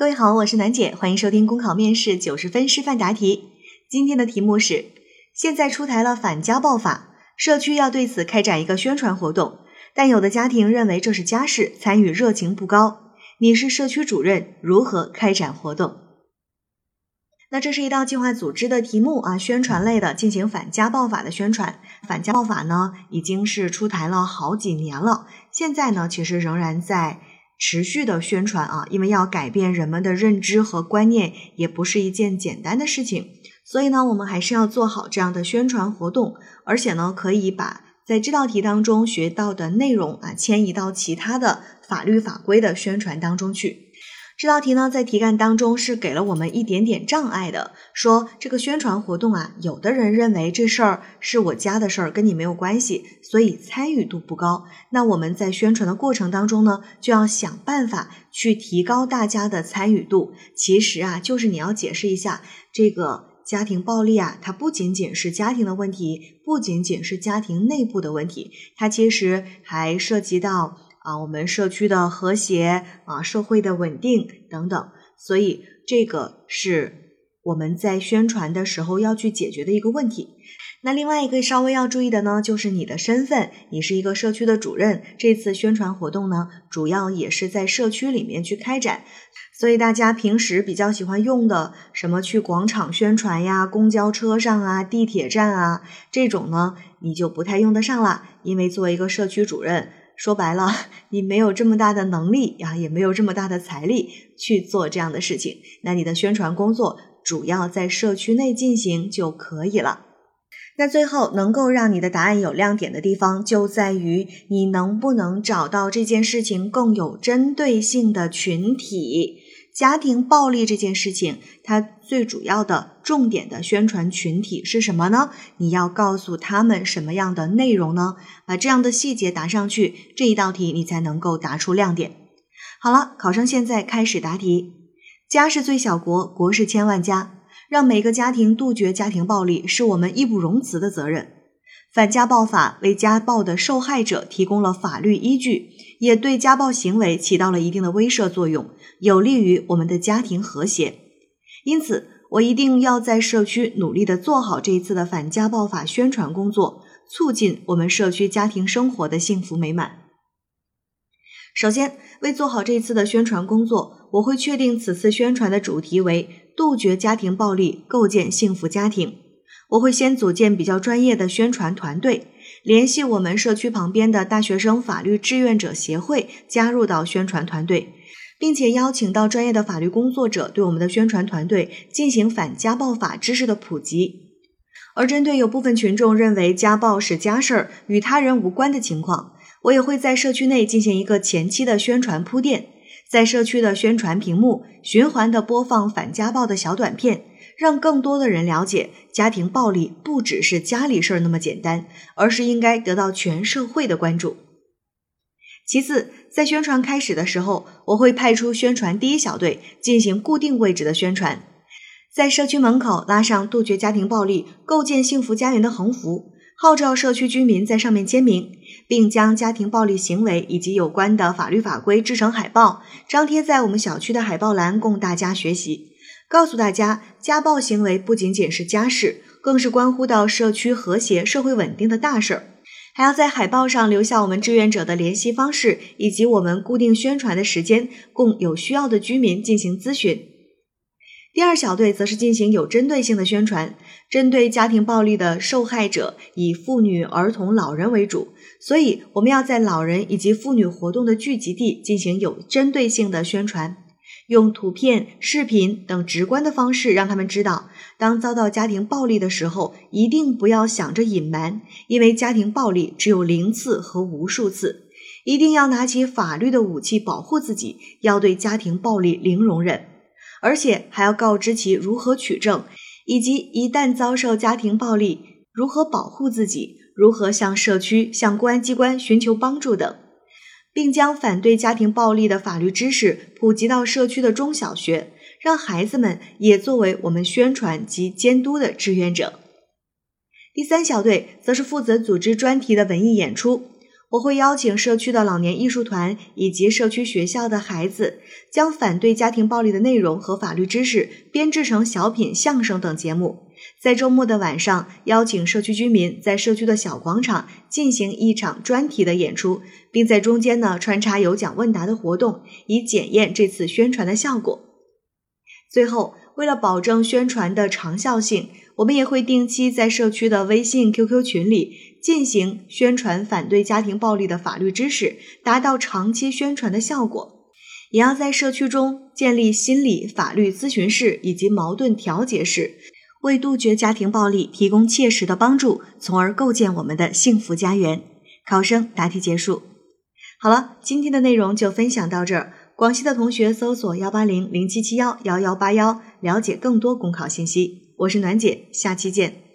各位好，我是楠姐，欢迎收听公考面试九十分示范答题。今天的题目是：现在出台了反家暴法，社区要对此开展一个宣传活动，但有的家庭认为这是家事，参与热情不高。你是社区主任，如何开展活动？那这是一道计划组织的题目啊，宣传类的，进行反家暴法的宣传。反家暴法呢，已经是出台了好几年了，现在呢，其实仍然在。持续的宣传啊，因为要改变人们的认知和观念，也不是一件简单的事情，所以呢，我们还是要做好这样的宣传活动，而且呢，可以把在这道题当中学到的内容啊，迁移到其他的法律法规的宣传当中去。这道题呢，在题干当中是给了我们一点点障碍的，说这个宣传活动啊，有的人认为这事儿是我家的事儿，跟你没有关系，所以参与度不高。那我们在宣传的过程当中呢，就要想办法去提高大家的参与度。其实啊，就是你要解释一下，这个家庭暴力啊，它不仅仅是家庭的问题，不仅仅是家庭内部的问题，它其实还涉及到。啊，我们社区的和谐啊，社会的稳定等等，所以这个是我们在宣传的时候要去解决的一个问题。那另外一个稍微要注意的呢，就是你的身份，你是一个社区的主任，这次宣传活动呢，主要也是在社区里面去开展，所以大家平时比较喜欢用的什么去广场宣传呀、公交车上啊、地铁站啊这种呢，你就不太用得上了，因为作为一个社区主任。说白了，你没有这么大的能力啊，也没有这么大的财力去做这样的事情。那你的宣传工作主要在社区内进行就可以了。那最后能够让你的答案有亮点的地方，就在于你能不能找到这件事情更有针对性的群体。家庭暴力这件事情，它最主要的重点的宣传群体是什么呢？你要告诉他们什么样的内容呢？把这样的细节答上去，这一道题你才能够答出亮点。好了，考生现在开始答题。家是最小国，国是千万家，让每个家庭杜绝家庭暴力，是我们义不容辞的责任。反家暴法为家暴的受害者提供了法律依据，也对家暴行为起到了一定的威慑作用，有利于我们的家庭和谐。因此，我一定要在社区努力的做好这一次的反家暴法宣传工作，促进我们社区家庭生活的幸福美满。首先，为做好这次的宣传工作，我会确定此次宣传的主题为杜绝家庭暴力，构建幸福家庭。我会先组建比较专业的宣传团队，联系我们社区旁边的大学生法律志愿者协会加入到宣传团队，并且邀请到专业的法律工作者对我们的宣传团队进行反家暴法知识的普及。而针对有部分群众认为家暴是家事儿，与他人无关的情况，我也会在社区内进行一个前期的宣传铺垫，在社区的宣传屏幕循环的播放反家暴的小短片。让更多的人了解，家庭暴力不只是家里事儿那么简单，而是应该得到全社会的关注。其次，在宣传开始的时候，我会派出宣传第一小队进行固定位置的宣传，在社区门口拉上“杜绝家庭暴力，构建幸福家园”的横幅，号召社区居民在上面签名，并将家庭暴力行为以及有关的法律法规制成海报，张贴在我们小区的海报栏，供大家学习。告诉大家，家暴行为不仅仅是家事，更是关乎到社区和谐、社会稳定的大事儿。还要在海报上留下我们志愿者的联系方式，以及我们固定宣传的时间，供有需要的居民进行咨询。第二小队则是进行有针对性的宣传，针对家庭暴力的受害者以妇女、儿童、老人为主，所以我们要在老人以及妇女活动的聚集地进行有针对性的宣传。用图片、视频等直观的方式，让他们知道，当遭到家庭暴力的时候，一定不要想着隐瞒，因为家庭暴力只有零次和无数次，一定要拿起法律的武器保护自己，要对家庭暴力零容忍，而且还要告知其如何取证，以及一旦遭受家庭暴力，如何保护自己，如何向社区、向公安机关寻求帮助等。并将反对家庭暴力的法律知识普及到社区的中小学，让孩子们也作为我们宣传及监督的志愿者。第三小队则是负责组织专题的文艺演出，我会邀请社区的老年艺术团以及社区学校的孩子，将反对家庭暴力的内容和法律知识编制成小品、相声等节目。在周末的晚上，邀请社区居民在社区的小广场进行一场专题的演出，并在中间呢穿插有奖问答的活动，以检验这次宣传的效果。最后，为了保证宣传的长效性，我们也会定期在社区的微信、QQ 群里进行宣传反对家庭暴力的法律知识，达到长期宣传的效果。也要在社区中建立心理法律咨询室以及矛盾调解室。为杜绝家庭暴力提供切实的帮助，从而构建我们的幸福家园。考生答题结束。好了，今天的内容就分享到这儿。广西的同学搜索幺八零零七七幺幺幺八幺，了解更多公考信息。我是暖姐，下期见。